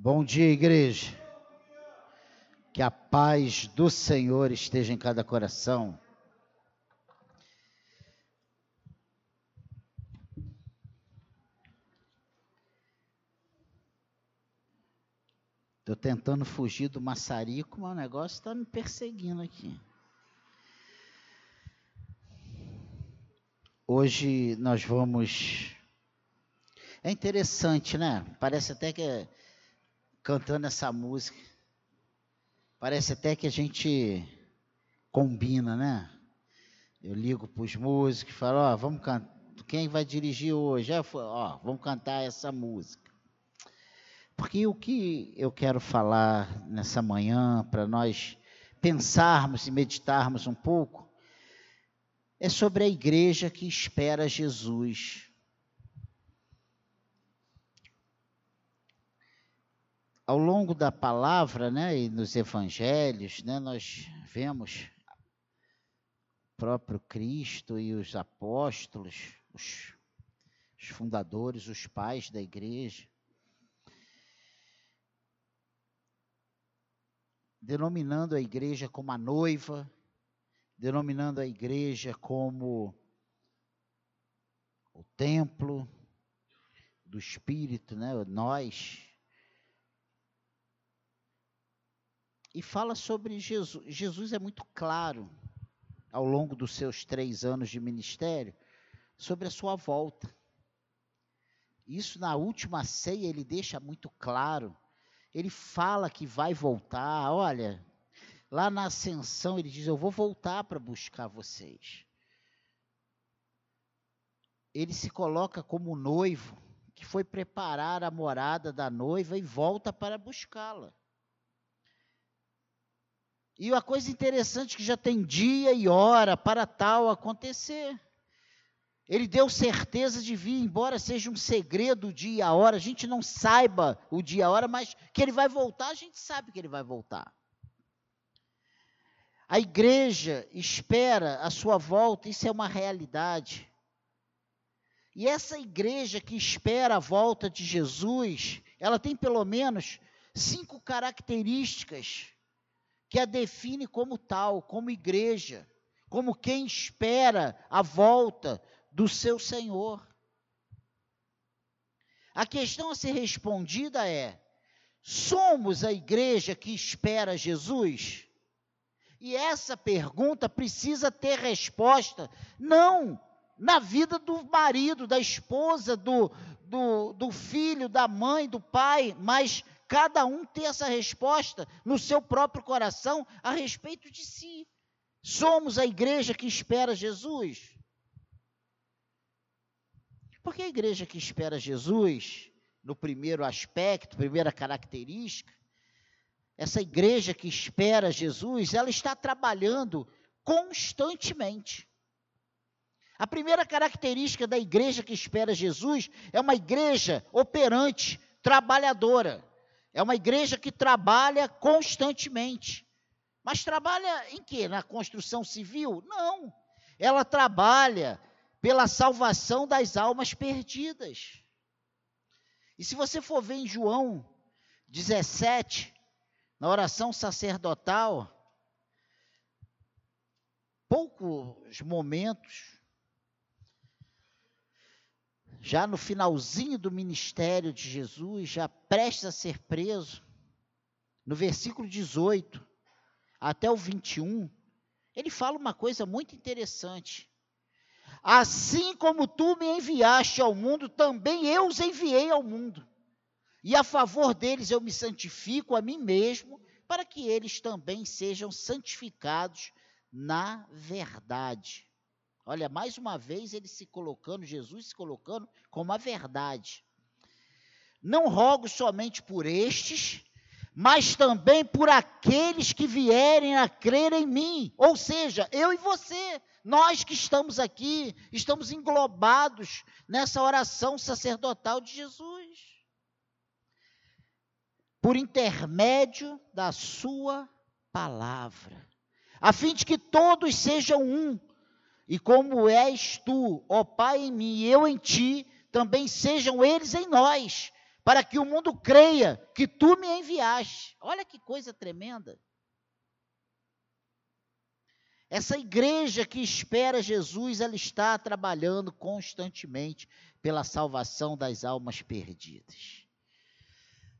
Bom dia, igreja. Que a paz do Senhor esteja em cada coração. Estou tentando fugir do maçarico, mas o negócio está me perseguindo aqui. Hoje nós vamos. É interessante, né? Parece até que é cantando essa música. Parece até que a gente combina, né? Eu ligo para os músicos, falo, ó, vamos cantar. Quem vai dirigir hoje? ó, vamos cantar essa música. Porque o que eu quero falar nessa manhã, para nós pensarmos e meditarmos um pouco, é sobre a igreja que espera Jesus. Ao longo da palavra, né, e nos evangelhos, né, nós vemos o próprio Cristo e os apóstolos, os, os fundadores, os pais da igreja, denominando a igreja como a noiva, denominando a igreja como o templo do Espírito, né? Nós, e fala sobre Jesus. Jesus é muito claro, ao longo dos seus três anos de ministério, sobre a sua volta. Isso na última ceia ele deixa muito claro. Ele fala que vai voltar. Olha, lá na ascensão ele diz: Eu vou voltar para buscar vocês. Ele se coloca como noivo que foi preparar a morada da noiva e volta para buscá-la. E uma coisa interessante que já tem dia e hora para tal acontecer. Ele deu certeza de vir, embora seja um segredo o dia e a hora, a gente não saiba o dia e a hora, mas que ele vai voltar, a gente sabe que ele vai voltar. A igreja espera a sua volta, isso é uma realidade. E essa igreja que espera a volta de Jesus, ela tem pelo menos cinco características que a define como tal, como igreja, como quem espera a volta do seu Senhor. A questão a ser respondida é: somos a igreja que espera Jesus? E essa pergunta precisa ter resposta, não na vida do marido, da esposa, do, do, do filho, da mãe, do pai, mas cada um ter essa resposta no seu próprio coração a respeito de si. Somos a igreja que espera Jesus. Porque a igreja que espera Jesus, no primeiro aspecto, primeira característica, essa igreja que espera Jesus, ela está trabalhando constantemente. A primeira característica da igreja que espera Jesus é uma igreja operante, trabalhadora. É uma igreja que trabalha constantemente. Mas trabalha em quê? Na construção civil? Não. Ela trabalha pela salvação das almas perdidas. E se você for ver em João 17, na oração sacerdotal, poucos momentos já no finalzinho do ministério de Jesus, já prestes a ser preso, no versículo 18 até o 21, ele fala uma coisa muito interessante. Assim como tu me enviaste ao mundo, também eu os enviei ao mundo. E a favor deles eu me santifico a mim mesmo, para que eles também sejam santificados na verdade. Olha, mais uma vez ele se colocando, Jesus se colocando como a verdade. Não rogo somente por estes, mas também por aqueles que vierem a crer em mim. Ou seja, eu e você, nós que estamos aqui, estamos englobados nessa oração sacerdotal de Jesus. Por intermédio da Sua palavra, a fim de que todos sejam um e como és tu, ó Pai, em mim e eu em ti, também sejam eles em nós, para que o mundo creia que tu me enviaste. Olha que coisa tremenda. Essa igreja que espera Jesus, ela está trabalhando constantemente pela salvação das almas perdidas.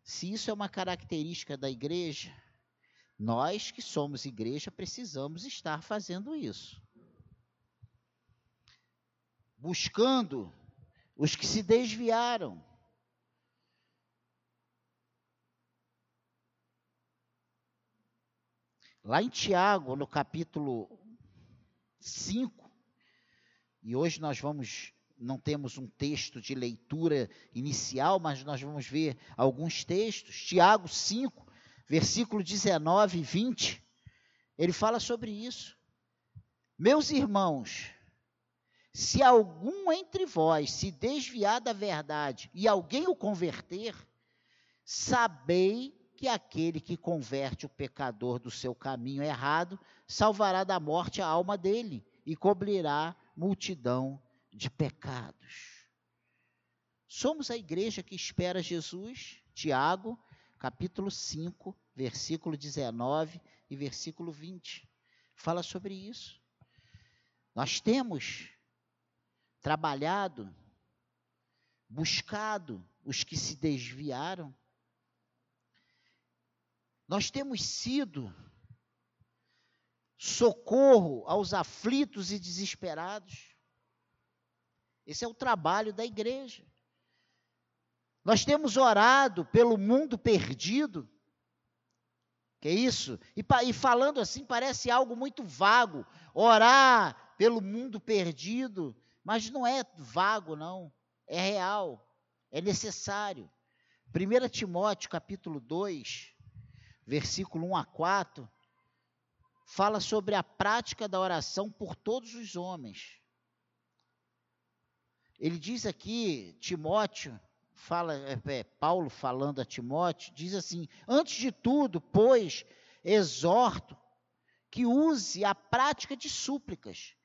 Se isso é uma característica da igreja, nós que somos igreja precisamos estar fazendo isso. Buscando os que se desviaram. Lá em Tiago, no capítulo 5, e hoje nós vamos, não temos um texto de leitura inicial, mas nós vamos ver alguns textos. Tiago 5, versículo 19 e 20, ele fala sobre isso. Meus irmãos, se algum entre vós se desviar da verdade e alguém o converter, sabei que aquele que converte o pecador do seu caminho errado salvará da morte a alma dele e cobrirá multidão de pecados. Somos a igreja que espera Jesus, Tiago, capítulo 5, versículo 19 e versículo 20. Fala sobre isso. Nós temos trabalhado, buscado os que se desviaram. Nós temos sido socorro aos aflitos e desesperados. Esse é o trabalho da igreja. Nós temos orado pelo mundo perdido. Que é isso? E, e, falando assim parece algo muito vago. Orar pelo mundo perdido, mas não é vago não, é real, é necessário. 1 Timóteo capítulo 2, versículo 1 a 4, fala sobre a prática da oração por todos os homens. Ele diz aqui, Timóteo, fala, é, é, Paulo falando a Timóteo, diz assim: Antes de tudo, pois, exorto que use a prática de súplicas,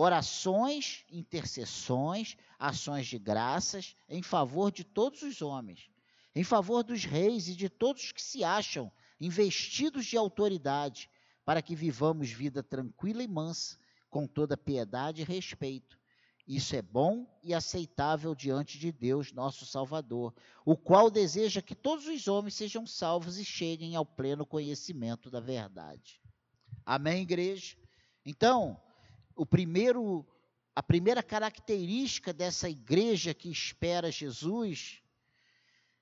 orações, intercessões, ações de graças em favor de todos os homens, em favor dos reis e de todos que se acham investidos de autoridade, para que vivamos vida tranquila e mansa, com toda piedade e respeito isso é bom e aceitável diante de Deus, nosso Salvador, o qual deseja que todos os homens sejam salvos e cheguem ao pleno conhecimento da verdade. Amém, igreja? Então, o primeiro, a primeira característica dessa igreja que espera Jesus,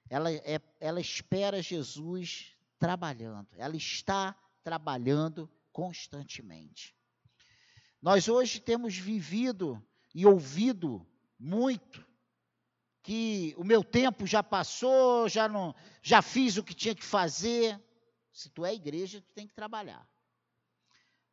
ela, é, ela espera Jesus trabalhando, ela está trabalhando constantemente. Nós hoje temos vivido e ouvido muito que o meu tempo já passou, já não, já fiz o que tinha que fazer. Se tu é igreja, tu tem que trabalhar.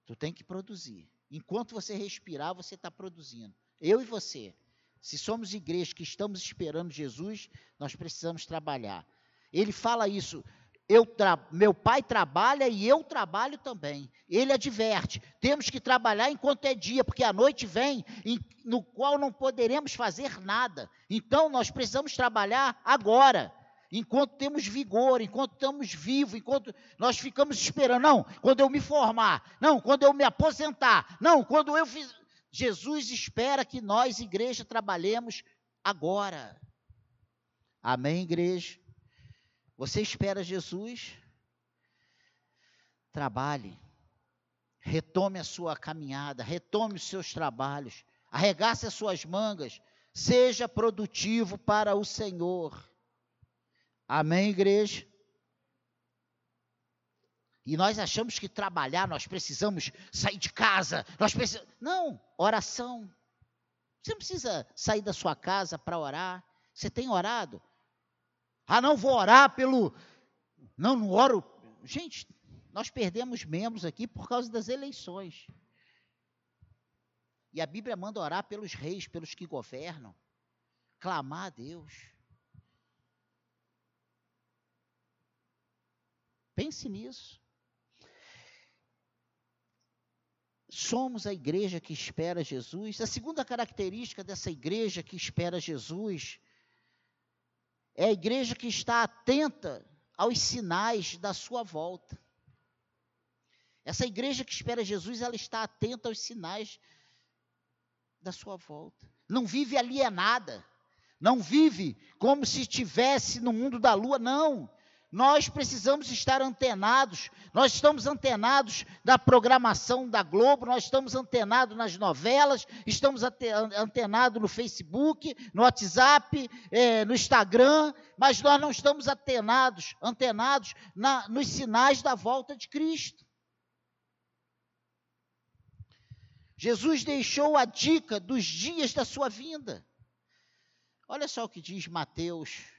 Tu tem que produzir. Enquanto você respirar, você está produzindo. Eu e você. Se somos igreja que estamos esperando Jesus, nós precisamos trabalhar. Ele fala isso eu meu pai trabalha e eu trabalho também. Ele adverte: temos que trabalhar enquanto é dia, porque a noite vem em, no qual não poderemos fazer nada. Então nós precisamos trabalhar agora, enquanto temos vigor, enquanto estamos vivos, enquanto nós ficamos esperando. Não, quando eu me formar, não, quando eu me aposentar, não, quando eu fiz. Jesus espera que nós, igreja, trabalhemos agora. Amém, igreja? Você espera Jesus? Trabalhe. Retome a sua caminhada, retome os seus trabalhos, arregace as suas mangas, seja produtivo para o Senhor. Amém, igreja? E nós achamos que trabalhar, nós precisamos sair de casa, nós precisamos. Não, oração. Você não precisa sair da sua casa para orar. Você tem orado? Ah, não vou orar pelo. Não, não oro. Gente, nós perdemos membros aqui por causa das eleições. E a Bíblia manda orar pelos reis, pelos que governam, clamar a Deus. Pense nisso. Somos a igreja que espera Jesus. A segunda característica dessa igreja que espera Jesus é a igreja que está atenta aos sinais da sua volta. Essa igreja que espera Jesus, ela está atenta aos sinais da sua volta. Não vive alienada. Não vive como se estivesse no mundo da lua, não. Nós precisamos estar antenados. Nós estamos antenados da programação da Globo, nós estamos antenados nas novelas, estamos antenados no Facebook, no WhatsApp, eh, no Instagram, mas nós não estamos antenados, antenados na, nos sinais da volta de Cristo. Jesus deixou a dica dos dias da sua vinda. Olha só o que diz Mateus,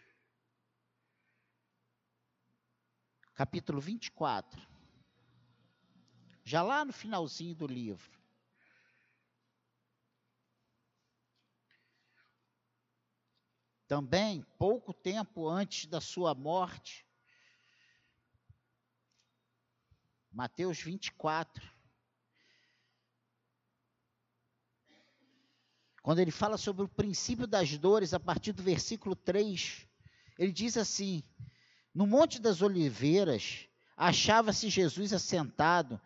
capítulo 24. Já lá no finalzinho do livro. Também, pouco tempo antes da sua morte, Mateus 24, Quando ele fala sobre o princípio das dores, a partir do versículo 3, ele diz assim: No Monte das Oliveiras achava-se Jesus assentado,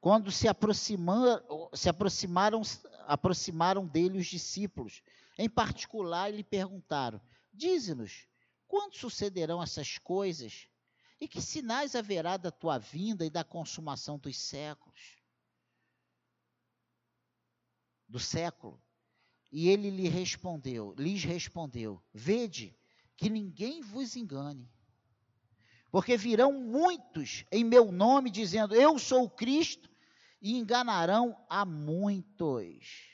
quando se, aproxima, se aproximaram, aproximaram dele os discípulos. Em particular, lhe perguntaram: Dize-nos, quando sucederão essas coisas? E que sinais haverá da tua vinda e da consumação dos séculos? Do século. E ele lhe respondeu, lhes respondeu: Vede que ninguém vos engane. Porque virão muitos em meu nome dizendo: Eu sou o Cristo, e enganarão a muitos.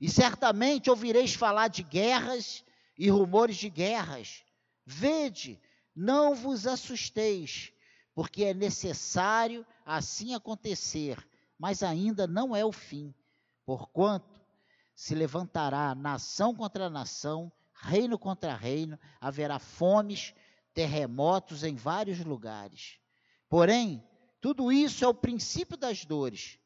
E certamente ouvireis falar de guerras e rumores de guerras. Vede, não vos assusteis, porque é necessário assim acontecer, mas ainda não é o fim. Porquanto se levantará nação contra nação, reino contra reino, haverá fomes, terremotos em vários lugares. Porém, tudo isso é o princípio das dores.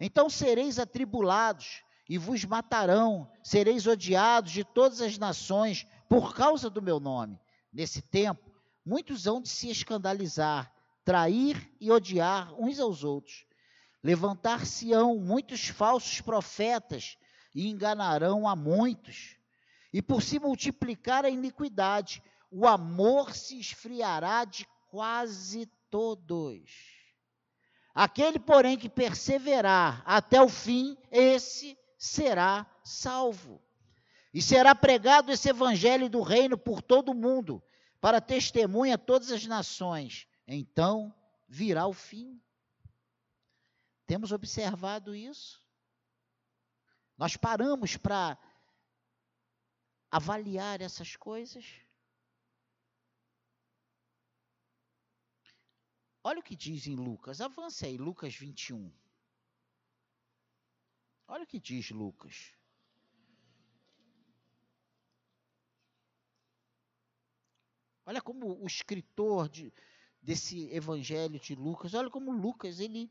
Então sereis atribulados e vos matarão, sereis odiados de todas as nações por causa do meu nome. Nesse tempo, muitos hão de se escandalizar, trair e odiar uns aos outros. Levantar-se-ão muitos falsos profetas e enganarão a muitos. E por se multiplicar a iniquidade, o amor se esfriará de quase todos. Aquele, porém, que perseverar até o fim, esse será salvo. E será pregado esse evangelho do reino por todo o mundo, para testemunha a todas as nações. Então virá o fim. Temos observado isso? Nós paramos para avaliar essas coisas. Olha o que diz em Lucas. Avance aí, Lucas 21. Olha o que diz Lucas. Olha como o escritor de, desse evangelho de Lucas, olha como Lucas, ele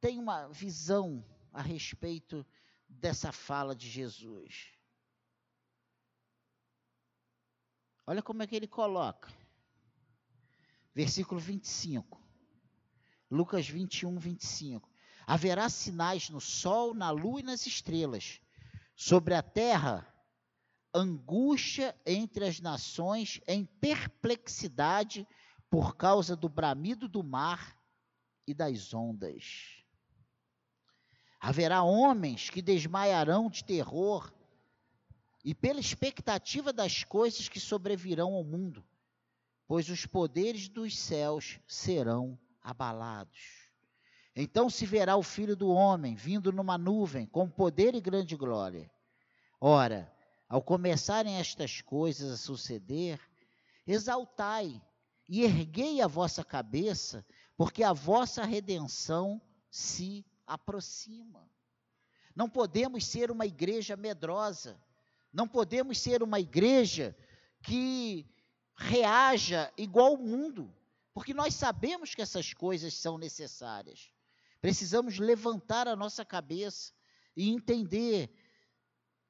tem uma visão a respeito dessa fala de Jesus. Olha como é que ele coloca. Versículo 25. Lucas 21, 25. Haverá sinais no sol, na lua e nas estrelas. Sobre a terra, angústia entre as nações, em perplexidade por causa do bramido do mar e das ondas. Haverá homens que desmaiarão de terror e pela expectativa das coisas que sobrevirão ao mundo, pois os poderes dos céus serão abalados. Então se verá o filho do homem vindo numa nuvem com poder e grande glória. Ora, ao começarem estas coisas a suceder, exaltai e erguei a vossa cabeça, porque a vossa redenção se aproxima. Não podemos ser uma igreja medrosa. Não podemos ser uma igreja que reaja igual o mundo, porque nós sabemos que essas coisas são necessárias. Precisamos levantar a nossa cabeça e entender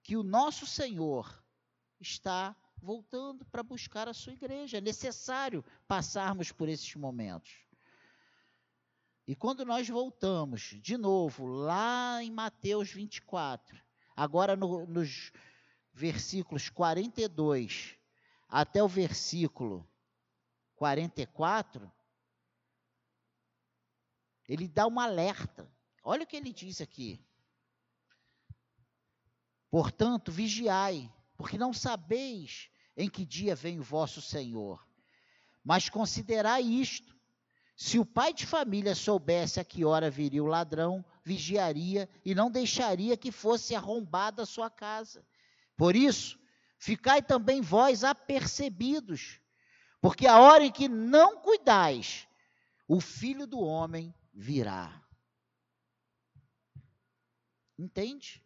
que o nosso Senhor está voltando para buscar a sua igreja. É necessário passarmos por esses momentos. E quando nós voltamos, de novo, lá em Mateus 24, agora no, nos versículos 42 até o versículo 44, ele dá um alerta. Olha o que ele diz aqui. Portanto, vigiai, porque não sabeis em que dia vem o vosso Senhor. Mas considerai isto: se o pai de família soubesse a que hora viria o ladrão, vigiaria e não deixaria que fosse arrombada a sua casa. Por isso, ficai também vós apercebidos, porque a hora em que não cuidais, o filho do homem virá. Entende?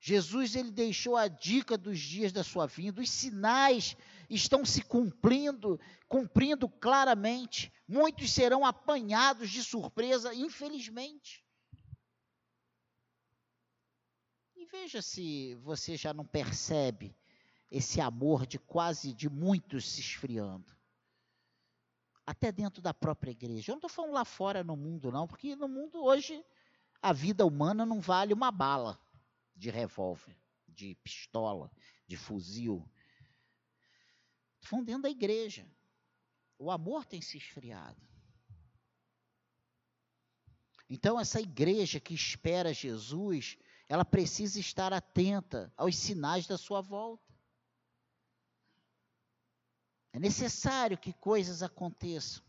Jesus ele deixou a dica dos dias da sua vinda, os sinais estão se cumprindo, cumprindo claramente. Muitos serão apanhados de surpresa, infelizmente. E veja se você já não percebe esse amor de quase de muitos se esfriando. Até dentro da própria igreja. Eu não estou falando lá fora no mundo, não, porque no mundo hoje a vida humana não vale uma bala de revólver, de pistola, de fuzil. Estão dentro da igreja. O amor tem se esfriado. Então, essa igreja que espera Jesus, ela precisa estar atenta aos sinais da sua volta. É necessário que coisas aconteçam.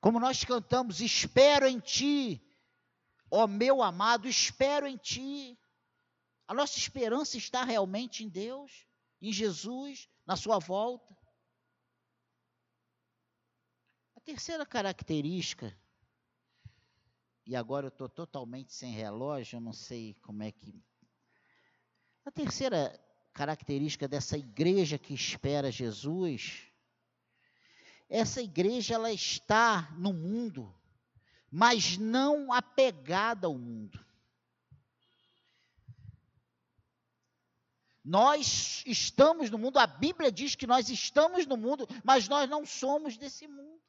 Como nós cantamos, espero em ti, Ó meu amado, espero em ti. A nossa esperança está realmente em Deus, em Jesus, na sua volta. A terceira característica, e agora eu estou totalmente sem relógio, eu não sei como é que. A terceira característica dessa igreja que espera Jesus, essa igreja ela está no mundo, mas não apegada ao mundo. Nós estamos no mundo, a Bíblia diz que nós estamos no mundo, mas nós não somos desse mundo.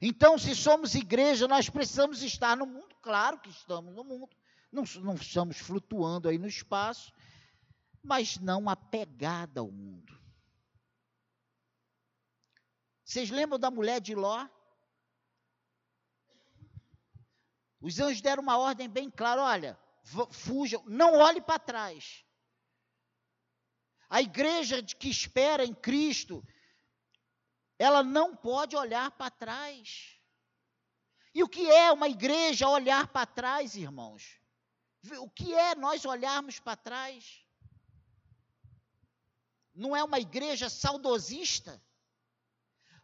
Então, se somos igreja, nós precisamos estar no mundo, claro que estamos no mundo, não, não estamos flutuando aí no espaço, mas não apegada ao mundo. Vocês lembram da mulher de Ló? Os anjos deram uma ordem bem clara: olha, fujam, não olhe para trás. A igreja que espera em Cristo, ela não pode olhar para trás. E o que é uma igreja olhar para trás, irmãos? O que é nós olharmos para trás? Não é uma igreja saudosista?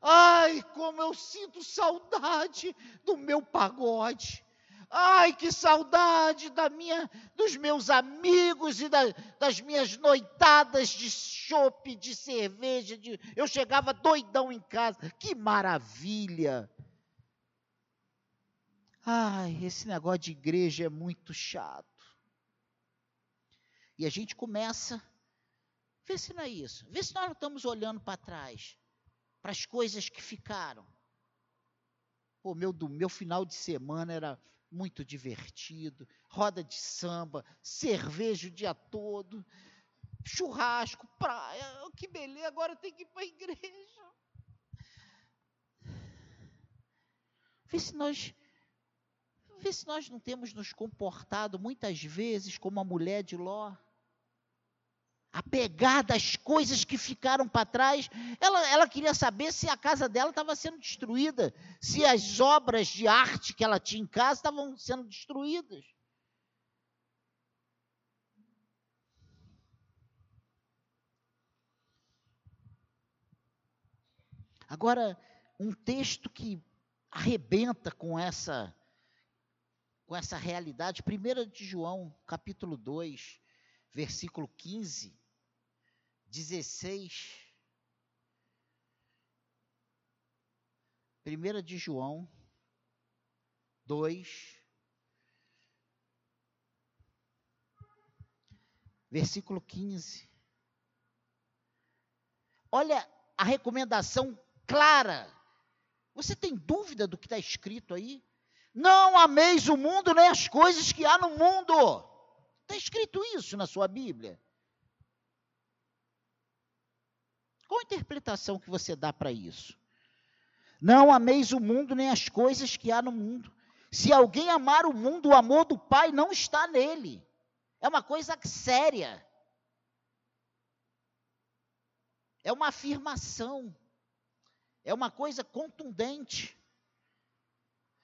Ai, como eu sinto saudade do meu pagode. Ai, que saudade da minha, dos meus amigos e da, das minhas noitadas de chope, de cerveja. De, eu chegava doidão em casa. Que maravilha! Ai, esse negócio de igreja é muito chato. E a gente começa, vê se não é isso. Vê se nós não estamos olhando para trás, para as coisas que ficaram. O meu, do meu final de semana era muito divertido, roda de samba, cerveja o dia todo, churrasco, praia, oh, que beleza, agora tem que ir para a igreja. Vê se nós vê se nós não temos nos comportado muitas vezes como a mulher de Ló apegada às coisas que ficaram para trás. Ela, ela queria saber se a casa dela estava sendo destruída, se as obras de arte que ela tinha em casa estavam sendo destruídas. Agora, um texto que arrebenta com essa com essa realidade, 1 de João, capítulo 2, versículo 15, 16. 1 de João, 2, versículo 15. Olha a recomendação clara. Você tem dúvida do que está escrito aí? Não ameis o mundo nem as coisas que há no mundo. Está escrito isso na sua Bíblia. Qual a interpretação que você dá para isso? Não ameis o mundo nem as coisas que há no mundo. Se alguém amar o mundo, o amor do Pai não está nele. É uma coisa séria. É uma afirmação. É uma coisa contundente.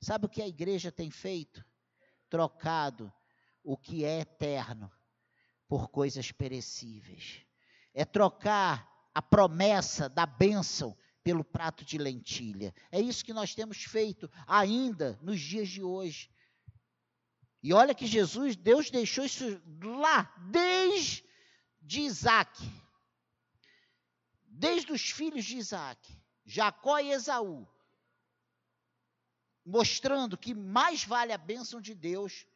Sabe o que a igreja tem feito? Trocado o que é eterno por coisas perecíveis. É trocar a promessa da bênção pelo prato de lentilha. É isso que nós temos feito ainda nos dias de hoje. E olha que Jesus, Deus deixou isso lá, desde Isaac. Desde os filhos de Isaac, Jacó e Esaú mostrando que mais vale a bênção de Deus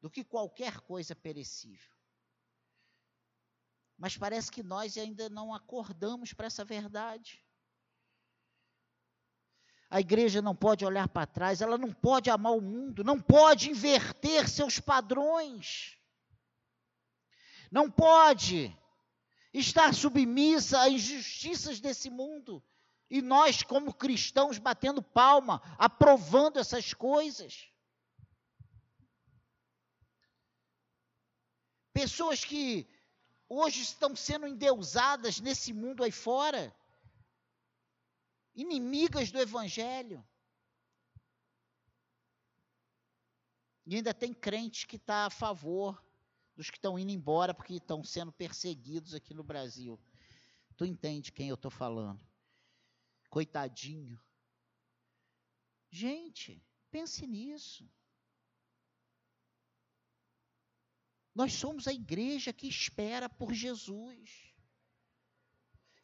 do que qualquer coisa perecível. Mas parece que nós ainda não acordamos para essa verdade. A igreja não pode olhar para trás, ela não pode amar o mundo, não pode inverter seus padrões, não pode estar submissa às injustiças desse mundo. E nós, como cristãos, batendo palma, aprovando essas coisas. Pessoas que hoje estão sendo endeusadas nesse mundo aí fora, inimigas do Evangelho. E ainda tem crente que está a favor dos que estão indo embora porque estão sendo perseguidos aqui no Brasil. Tu entende quem eu estou falando? Coitadinho. Gente, pense nisso. Nós somos a igreja que espera por Jesus.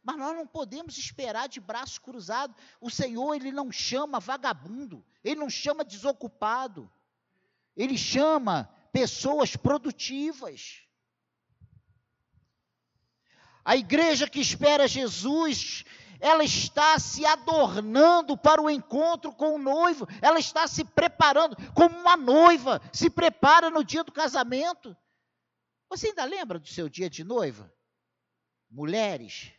Mas nós não podemos esperar de braço cruzado. O Senhor, Ele não chama vagabundo, Ele não chama desocupado, Ele chama pessoas produtivas. A igreja que espera Jesus, ela está se adornando para o encontro com o noivo, ela está se preparando, como uma noiva se prepara no dia do casamento. Você ainda lembra do seu dia de noiva? Mulheres.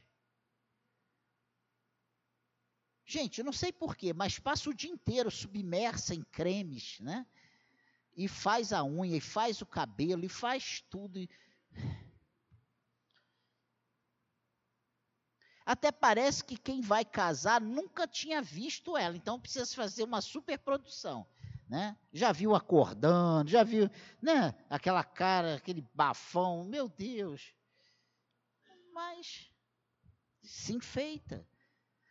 Gente, não sei porquê, mas passa o dia inteiro submersa em cremes, né? E faz a unha, e faz o cabelo, e faz tudo. E... Até parece que quem vai casar nunca tinha visto ela, então precisa fazer uma superprodução. Né? Já viu acordando, já viu né? aquela cara, aquele bafão, meu Deus. Mas se enfeita.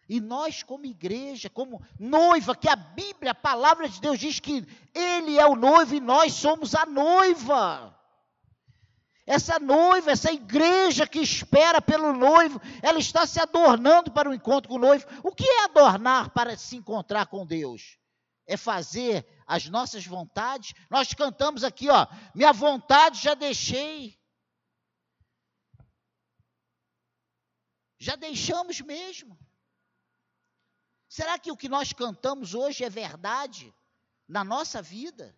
E nós, como igreja, como noiva, que a Bíblia, a palavra de Deus diz que Ele é o noivo e nós somos a noiva. Essa noiva, essa igreja que espera pelo noivo, ela está se adornando para o encontro com o noivo. O que é adornar para se encontrar com Deus? É fazer as nossas vontades. Nós cantamos aqui, ó, minha vontade já deixei. Já deixamos mesmo. Será que o que nós cantamos hoje é verdade na nossa vida?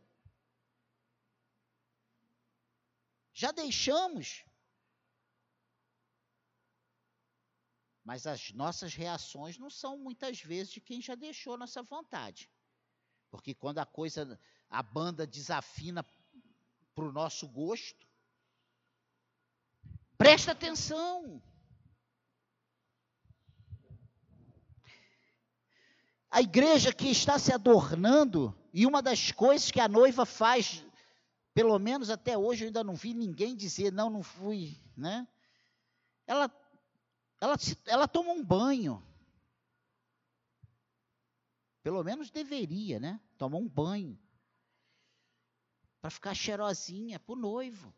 Já deixamos. Mas as nossas reações não são muitas vezes de quem já deixou nossa vontade. Porque quando a coisa, a banda desafina para o nosso gosto, presta atenção. A igreja que está se adornando E uma das coisas que a noiva faz, pelo menos até hoje eu ainda não vi ninguém dizer, não, não fui, né? Ela, ela, ela toma um banho. Pelo menos deveria, né? Tomar um banho. Para ficar cheirosinha para o noivo.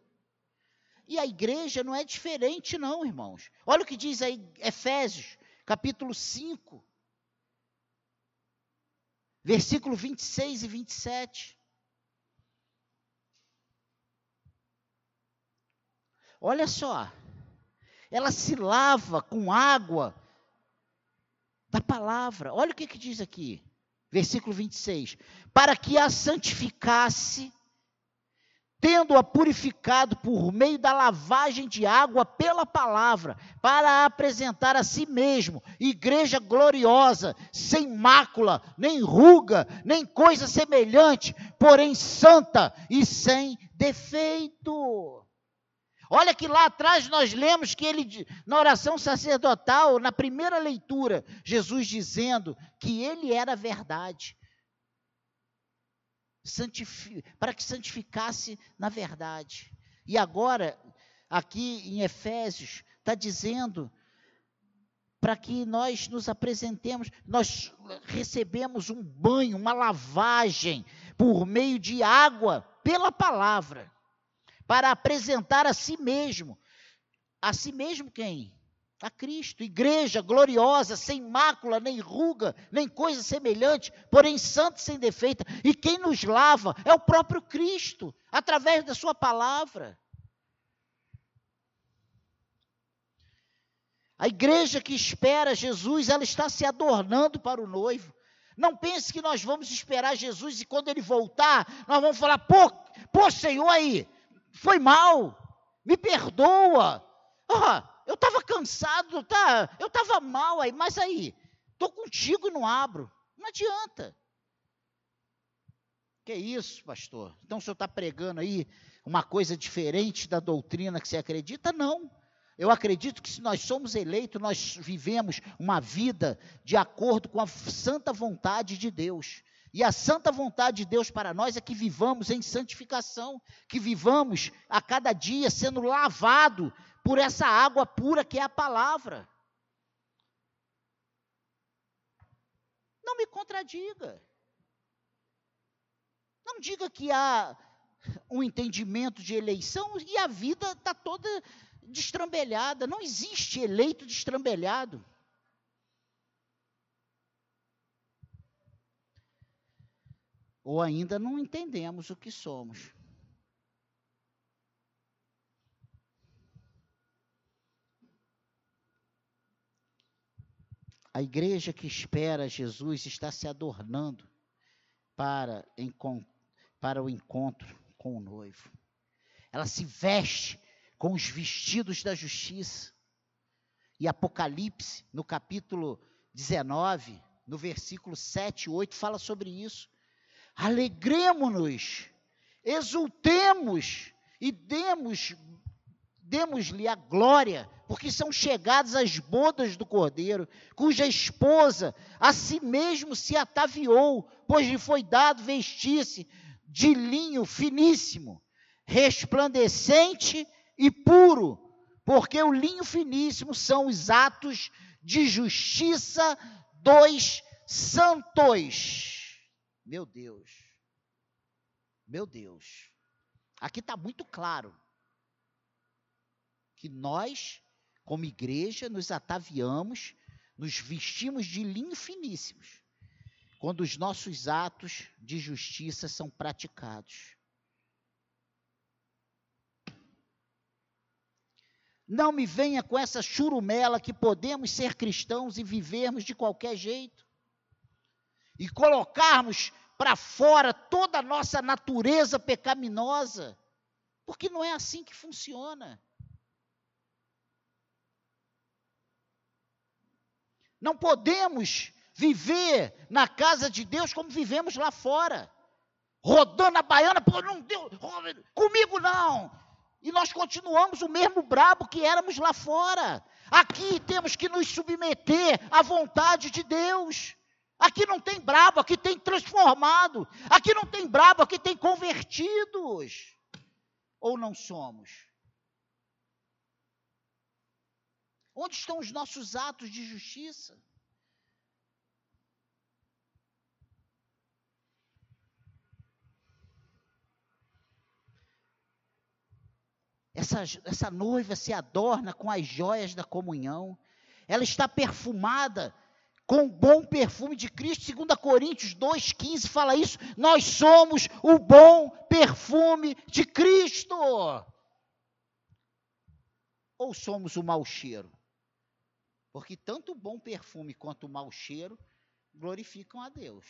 E a igreja não é diferente, não, irmãos. Olha o que diz aí Efésios, capítulo 5, versículo 26 e 27. Olha só, ela se lava com água da palavra. Olha o que, que diz aqui, versículo 26. Para que a santificasse tendo-a purificado por meio da lavagem de água pela palavra, para apresentar a si mesmo igreja gloriosa, sem mácula, nem ruga, nem coisa semelhante, porém santa e sem defeito. Olha que lá atrás nós lemos que ele, na oração sacerdotal, na primeira leitura, Jesus dizendo que ele era a verdade para que santificasse na verdade. E agora, aqui em Efésios, está dizendo para que nós nos apresentemos, nós recebemos um banho, uma lavagem por meio de água pela palavra, para apresentar a si mesmo. A si mesmo quem? a Cristo, igreja gloriosa, sem mácula, nem ruga, nem coisa semelhante, porém santo sem defeito. E quem nos lava é o próprio Cristo, através da Sua palavra. A igreja que espera Jesus, ela está se adornando para o noivo. Não pense que nós vamos esperar Jesus e quando ele voltar, nós vamos falar: pô, pô Senhor aí, foi mal, me perdoa. Oh, eu estava cansado, tá? eu estava mal aí, mas aí, estou contigo e não abro. Não adianta. Que isso, pastor? Então o senhor está pregando aí uma coisa diferente da doutrina que você acredita? Não. Eu acredito que se nós somos eleitos, nós vivemos uma vida de acordo com a santa vontade de Deus. E a santa vontade de Deus para nós é que vivamos em santificação, que vivamos a cada dia sendo lavado por essa água pura que é a palavra. Não me contradiga. Não diga que há um entendimento de eleição e a vida está toda destrambelhada. Não existe eleito destrambelhado. Ou ainda não entendemos o que somos. A igreja que espera Jesus está se adornando para, para o encontro com o noivo. Ela se veste com os vestidos da justiça. E Apocalipse, no capítulo 19, no versículo 7 e 8, fala sobre isso. Alegremos-nos, exultemos e demos demos-lhe a glória, porque são chegadas as bodas do Cordeiro, cuja esposa a si mesmo se ataviou, pois lhe foi dado vestir-se de linho finíssimo, resplandecente e puro, porque o linho finíssimo são os atos de justiça dos santos. Meu Deus, meu Deus, aqui está muito claro que nós, como igreja, nos ataviamos, nos vestimos de linho finíssimos, quando os nossos atos de justiça são praticados. Não me venha com essa churumela que podemos ser cristãos e vivermos de qualquer jeito. E colocarmos para fora toda a nossa natureza pecaminosa. Porque não é assim que funciona. Não podemos viver na casa de Deus como vivemos lá fora. Rodando a baiana, pô, não deu, comigo não. E nós continuamos o mesmo brabo que éramos lá fora. Aqui temos que nos submeter à vontade de Deus. Aqui não tem brabo, aqui tem transformado. Aqui não tem brabo, aqui tem convertidos. Ou não somos? Onde estão os nossos atos de justiça? Essa, essa noiva se adorna com as joias da comunhão. Ela está perfumada com o bom perfume de Cristo. 2 Coríntios 2,15 fala isso. Nós somos o bom perfume de Cristo. Ou somos o mau cheiro? Porque tanto o bom perfume quanto o mau cheiro glorificam a Deus.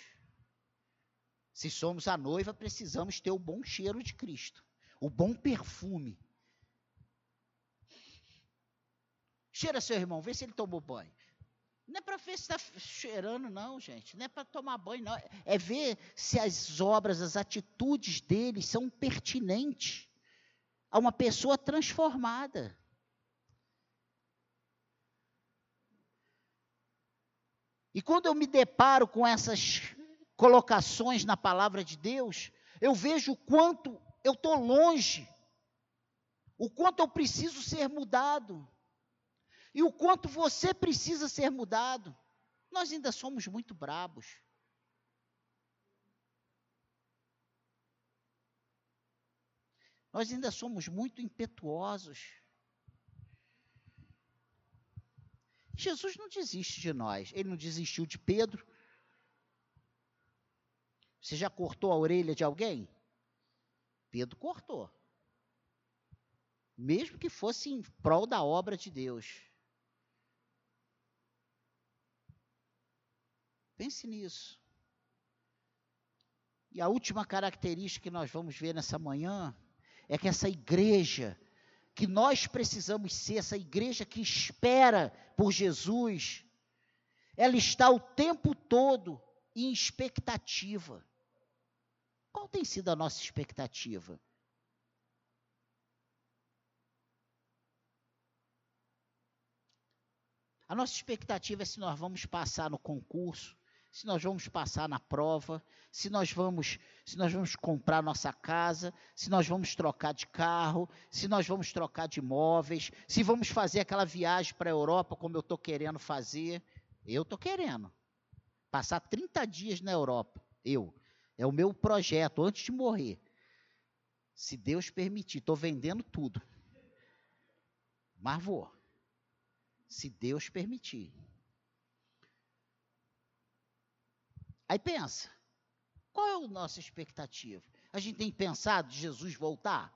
Se somos a noiva, precisamos ter o bom cheiro de Cristo, o bom perfume. Cheira seu irmão, vê se ele tomou banho. Não é para ver se está cheirando, não, gente. Não é para tomar banho, não. É ver se as obras, as atitudes dele são pertinentes a uma pessoa transformada. E quando eu me deparo com essas colocações na palavra de Deus, eu vejo o quanto eu estou longe, o quanto eu preciso ser mudado, e o quanto você precisa ser mudado. Nós ainda somos muito brabos. Nós ainda somos muito impetuosos. Jesus não desiste de nós. Ele não desistiu de Pedro. Você já cortou a orelha de alguém? Pedro cortou. Mesmo que fosse em prol da obra de Deus. Pense nisso. E a última característica que nós vamos ver nessa manhã é que essa igreja que nós precisamos ser essa igreja que espera por Jesus, ela está o tempo todo em expectativa. Qual tem sido a nossa expectativa? A nossa expectativa é se nós vamos passar no concurso, se nós vamos passar na prova, se nós vamos, se nós vamos comprar nossa casa, se nós vamos trocar de carro, se nós vamos trocar de imóveis, se vamos fazer aquela viagem para a Europa como eu estou querendo fazer. Eu estou querendo. Passar 30 dias na Europa. Eu. É o meu projeto antes de morrer. Se Deus permitir, estou vendendo tudo. Mas vou. Se Deus permitir. Aí pensa, qual é a nossa expectativa? A gente tem pensado de Jesus voltar?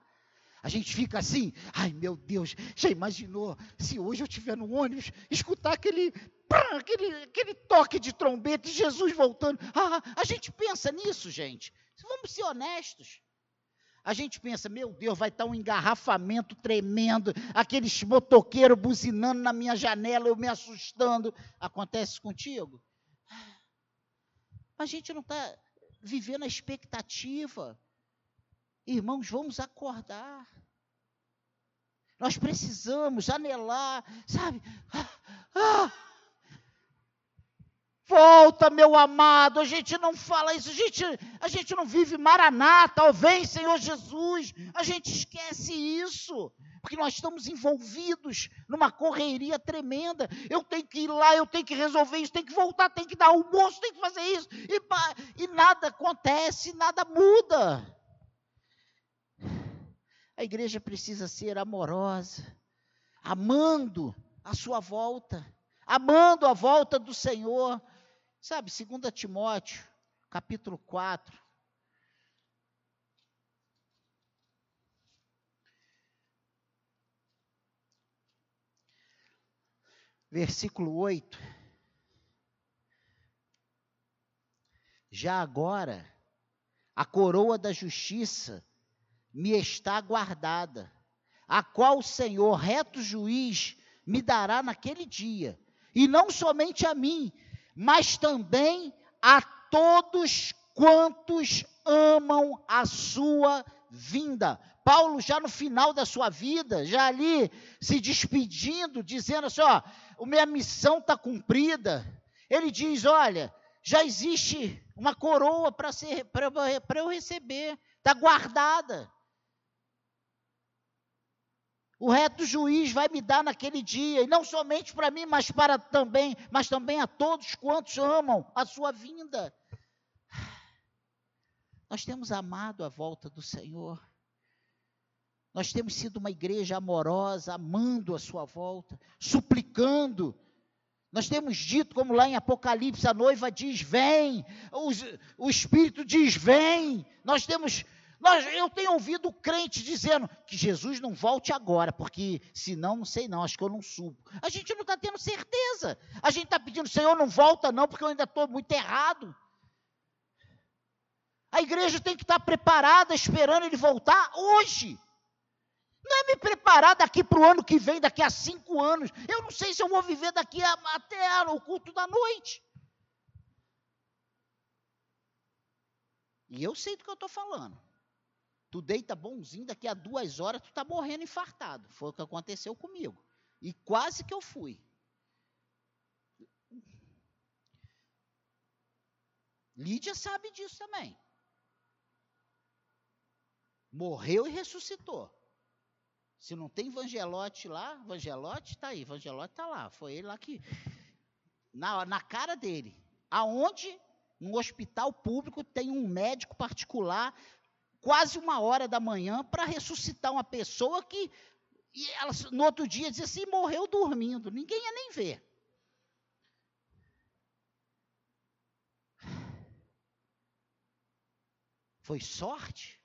A gente fica assim, ai meu Deus, já imaginou se hoje eu estiver no ônibus, escutar aquele, aquele, aquele toque de trombeta e Jesus voltando. Ah, a gente pensa nisso, gente. Vamos ser honestos. A gente pensa, meu Deus, vai estar um engarrafamento tremendo, aqueles motoqueiros buzinando na minha janela, eu me assustando. Acontece contigo? A gente não está vivendo a expectativa. Irmãos, vamos acordar. Nós precisamos anelar, sabe? Ah, ah, volta, meu amado. A gente não fala isso, a gente, a gente não vive maranata, ó, vem, Senhor Jesus. A gente esquece isso porque nós estamos envolvidos numa correria tremenda. Eu tenho que ir lá, eu tenho que resolver isso, tenho que voltar, tenho que dar almoço, tenho que fazer isso, e, e nada acontece, nada muda. A igreja precisa ser amorosa, amando a sua volta, amando a volta do Senhor. Sabe, 2 Timóteo, capítulo 4, versículo 8. Já agora, a coroa da justiça me está guardada, a qual o Senhor, reto juiz, me dará naquele dia, e não somente a mim, mas também a todos quantos amam a sua vinda. Paulo, já no final da sua vida, já ali se despedindo, dizendo assim: ó, minha missão está cumprida. Ele diz: olha, já existe uma coroa para eu receber, está guardada. O reto juiz vai me dar naquele dia, e não somente para mim, mas para também, mas também a todos quantos amam a sua vinda. Nós temos amado a volta do Senhor. Nós temos sido uma igreja amorosa, amando a sua volta, suplicando. Nós temos dito, como lá em Apocalipse, a noiva diz: Vem, o, o Espírito diz: Vem. Nós temos nós, eu tenho ouvido crente dizendo que Jesus não volte agora, porque senão, não sei não, acho que eu não subo. A gente não está tendo certeza. A gente está pedindo, Senhor, não volta não, porque eu ainda estou muito errado. A igreja tem que estar tá preparada, esperando ele voltar hoje. Não é me preparar daqui para o ano que vem, daqui a cinco anos. Eu não sei se eu vou viver daqui a, até o culto da noite. E eu sei do que eu estou falando. Tu deita bonzinho, daqui a duas horas tu está morrendo infartado. Foi o que aconteceu comigo. E quase que eu fui. Lídia sabe disso também. Morreu e ressuscitou. Se não tem Vangelote lá, Vangelote está aí, Vangelote está lá. Foi ele lá que. Na, na cara dele. Aonde? No hospital público tem um médico particular quase uma hora da manhã para ressuscitar uma pessoa que ela, no outro dia dizia assim, morreu dormindo, ninguém ia nem ver. Foi sorte?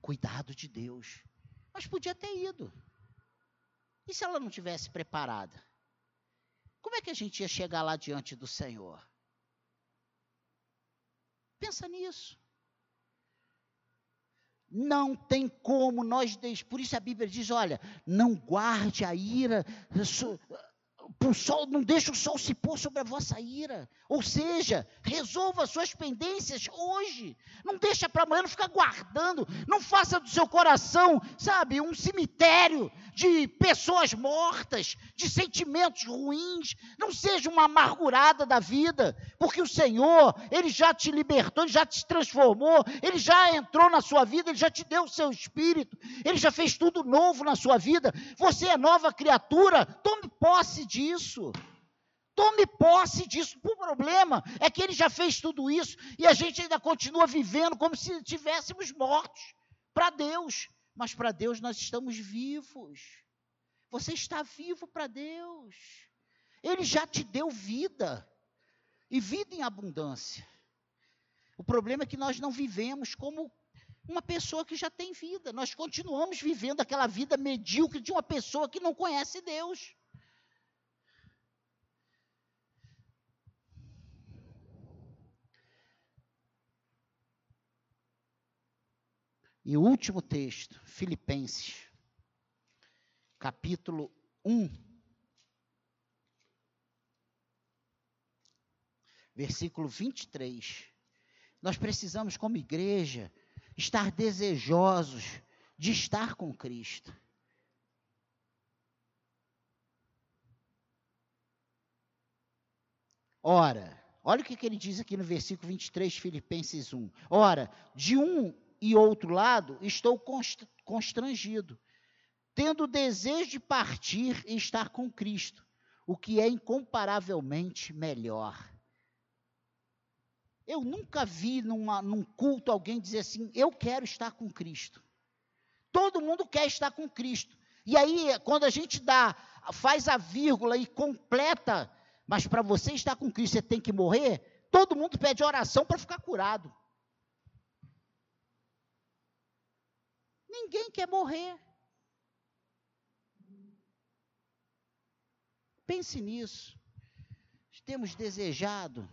Cuidado de Deus. Mas podia ter ido. E se ela não tivesse preparada? Como é que a gente ia chegar lá diante do Senhor? Pensa nisso. Não tem como nós. Por isso a Bíblia diz: olha, não guarde a ira o sol, não deixe o sol se pôr sobre a vossa ira. Ou seja, resolva suas pendências hoje. Não deixa para amanhã, não fica guardando. Não faça do seu coração, sabe, um cemitério de pessoas mortas, de sentimentos ruins. Não seja uma amargurada da vida, porque o Senhor, Ele já te libertou, Ele já te transformou, Ele já entrou na sua vida, Ele já te deu o seu espírito, Ele já fez tudo novo na sua vida. Você é nova criatura, tome posse disso. Tome posse disso. O problema é que ele já fez tudo isso e a gente ainda continua vivendo como se estivéssemos mortos para Deus. Mas para Deus nós estamos vivos. Você está vivo para Deus. Ele já te deu vida e vida em abundância. O problema é que nós não vivemos como uma pessoa que já tem vida. Nós continuamos vivendo aquela vida medíocre de uma pessoa que não conhece Deus. E o último texto, Filipenses, capítulo 1, versículo 23. Nós precisamos, como igreja, estar desejosos de estar com Cristo. Ora, olha o que, que ele diz aqui no versículo 23, Filipenses 1. Ora, de um e outro lado, estou constrangido, tendo o desejo de partir e estar com Cristo, o que é incomparavelmente melhor. Eu nunca vi numa, num culto alguém dizer assim: eu quero estar com Cristo. Todo mundo quer estar com Cristo. E aí, quando a gente dá, faz a vírgula e completa, mas para você estar com Cristo você tem que morrer, todo mundo pede oração para ficar curado. Ninguém quer morrer. Pense nisso. Temos desejado,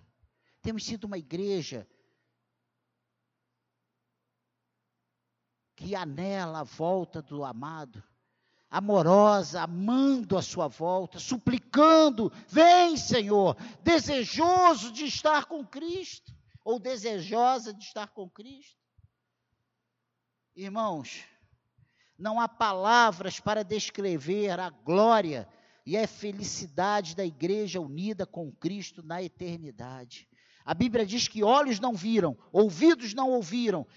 temos sido uma igreja que anela a volta do amado, amorosa, amando a sua volta, suplicando: vem, Senhor, desejoso de estar com Cristo, ou desejosa de estar com Cristo. Irmãos, não há palavras para descrever a glória e a felicidade da igreja unida com Cristo na eternidade. A Bíblia diz que olhos não viram, ouvidos não ouviram,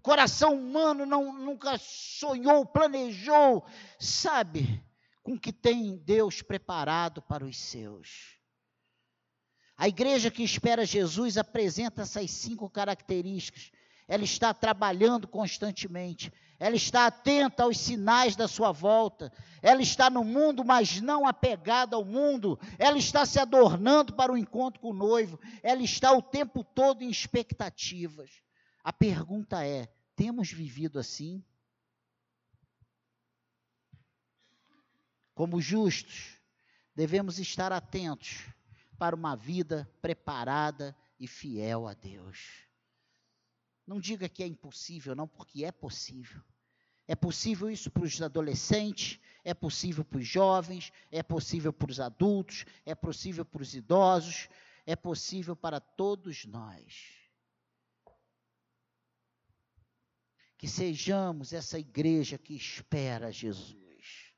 coração humano não, nunca sonhou, planejou, sabe, com que tem Deus preparado para os seus. A igreja que espera Jesus apresenta essas cinco características. Ela está trabalhando constantemente, ela está atenta aos sinais da sua volta, ela está no mundo, mas não apegada ao mundo, ela está se adornando para o encontro com o noivo, ela está o tempo todo em expectativas. A pergunta é: temos vivido assim? Como justos, devemos estar atentos para uma vida preparada e fiel a Deus. Não diga que é impossível, não, porque é possível. É possível isso para os adolescentes, é possível para os jovens, é possível para os adultos, é possível para os idosos, é possível para todos nós. Que sejamos essa igreja que espera Jesus.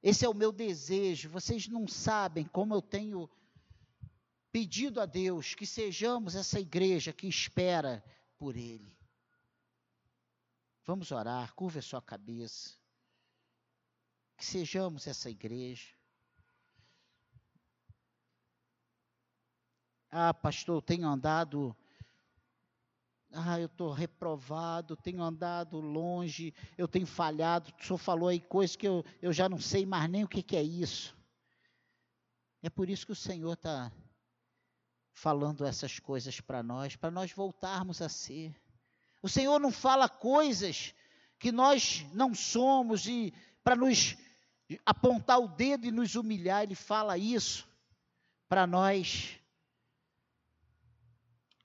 Esse é o meu desejo. Vocês não sabem como eu tenho pedido a Deus que sejamos essa igreja que espera por Ele. Vamos orar, curva a sua cabeça. Que sejamos essa igreja. Ah, pastor, tenho andado. Ah, eu estou reprovado, tenho andado longe, eu tenho falhado. O senhor falou aí coisas que eu, eu já não sei mais nem o que, que é isso. É por isso que o Senhor está falando essas coisas para nós, para nós voltarmos a ser. O Senhor não fala coisas que nós não somos e para nos apontar o dedo e nos humilhar, Ele fala isso para nós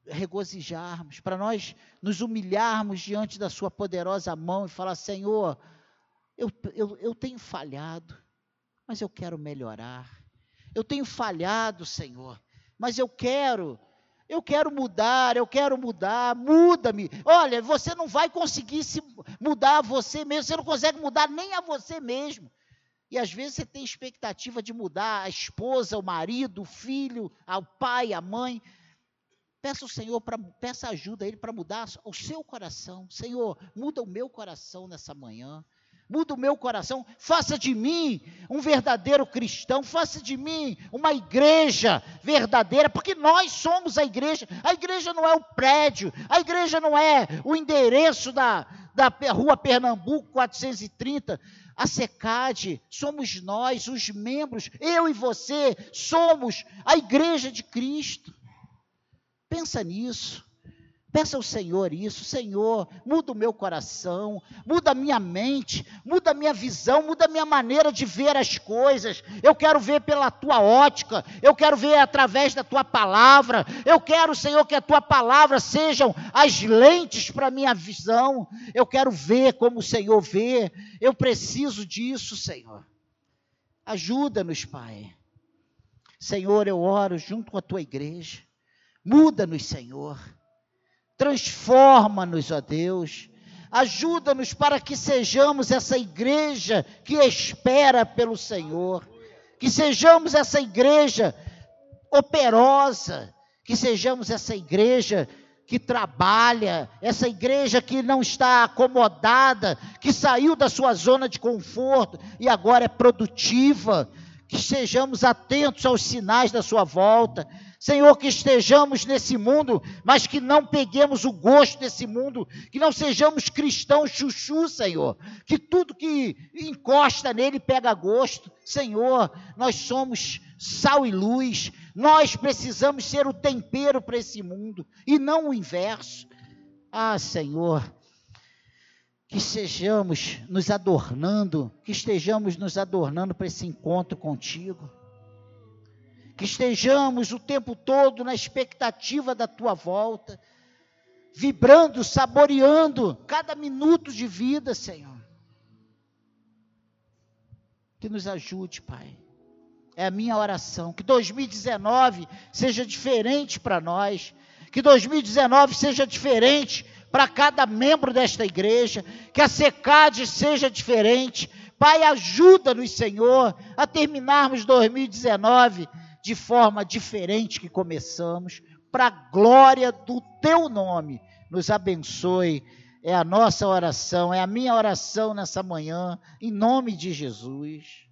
regozijarmos, para nós nos humilharmos diante da Sua poderosa mão e falar: Senhor, eu, eu, eu tenho falhado, mas eu quero melhorar. Eu tenho falhado, Senhor, mas eu quero eu quero mudar, eu quero mudar, muda-me. Olha, você não vai conseguir se mudar você mesmo, você não consegue mudar nem a você mesmo. E às vezes você tem expectativa de mudar a esposa, o marido, o filho, o pai, a mãe. Peça o Senhor para peça ajuda a ele para mudar o seu coração. Senhor, muda o meu coração nessa manhã muda o meu coração, faça de mim um verdadeiro cristão, faça de mim uma igreja verdadeira, porque nós somos a igreja. A igreja não é o prédio, a igreja não é o endereço da, da rua Pernambuco 430. A SECAD, somos nós, os membros, eu e você, somos a igreja de Cristo. Pensa nisso. Peça ao Senhor isso, Senhor, muda o meu coração, muda a minha mente, muda a minha visão, muda a minha maneira de ver as coisas. Eu quero ver pela tua ótica, eu quero ver através da tua palavra. Eu quero, Senhor, que a tua palavra sejam as lentes para a minha visão. Eu quero ver como o Senhor vê. Eu preciso disso, Senhor. Ajuda-nos, Pai. Senhor, eu oro junto com a tua igreja. Muda-nos, Senhor Transforma-nos, ó Deus. Ajuda-nos para que sejamos essa igreja que espera pelo Senhor. Que sejamos essa igreja operosa. Que sejamos essa igreja que trabalha, essa igreja que não está acomodada, que saiu da sua zona de conforto e agora é produtiva. Que sejamos atentos aos sinais da sua volta Senhor, que estejamos nesse mundo, mas que não peguemos o gosto desse mundo, que não sejamos cristãos chuchu, Senhor, que tudo que encosta nele pega gosto. Senhor, nós somos sal e luz, nós precisamos ser o tempero para esse mundo e não o inverso. Ah, Senhor, que estejamos nos adornando, que estejamos nos adornando para esse encontro contigo que estejamos o tempo todo na expectativa da tua volta, vibrando, saboreando cada minuto de vida, Senhor. Que nos ajude, Pai. É a minha oração. Que 2019 seja diferente para nós. Que 2019 seja diferente para cada membro desta igreja. Que a secade seja diferente. Pai, ajuda-nos, Senhor, a terminarmos 2019 de forma diferente que começamos, para a glória do teu nome. Nos abençoe. É a nossa oração, é a minha oração nessa manhã, em nome de Jesus.